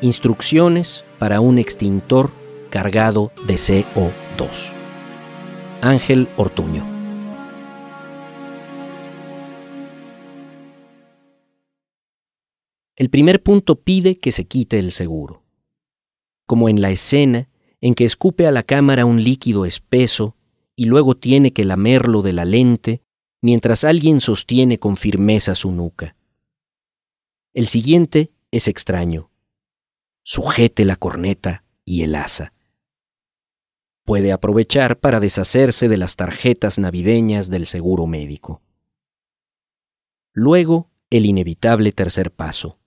Instrucciones para un extintor cargado de CO2. Ángel Ortuño. El primer punto pide que se quite el seguro. Como en la escena en que escupe a la cámara un líquido espeso y luego tiene que lamerlo de la lente mientras alguien sostiene con firmeza su nuca. El siguiente es extraño. Sujete la corneta y el asa. Puede aprovechar para deshacerse de las tarjetas navideñas del seguro médico. Luego, el inevitable tercer paso.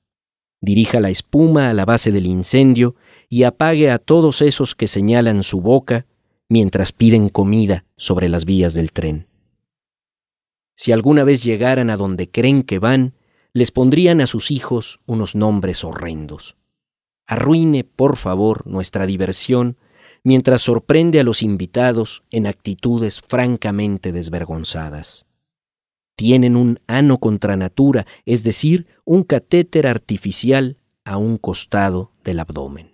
Dirija la espuma a la base del incendio y apague a todos esos que señalan su boca mientras piden comida sobre las vías del tren. Si alguna vez llegaran a donde creen que van, les pondrían a sus hijos unos nombres horrendos. Arruine, por favor, nuestra diversión mientras sorprende a los invitados en actitudes francamente desvergonzadas. Tienen un ano contra natura, es decir, un catéter artificial a un costado del abdomen.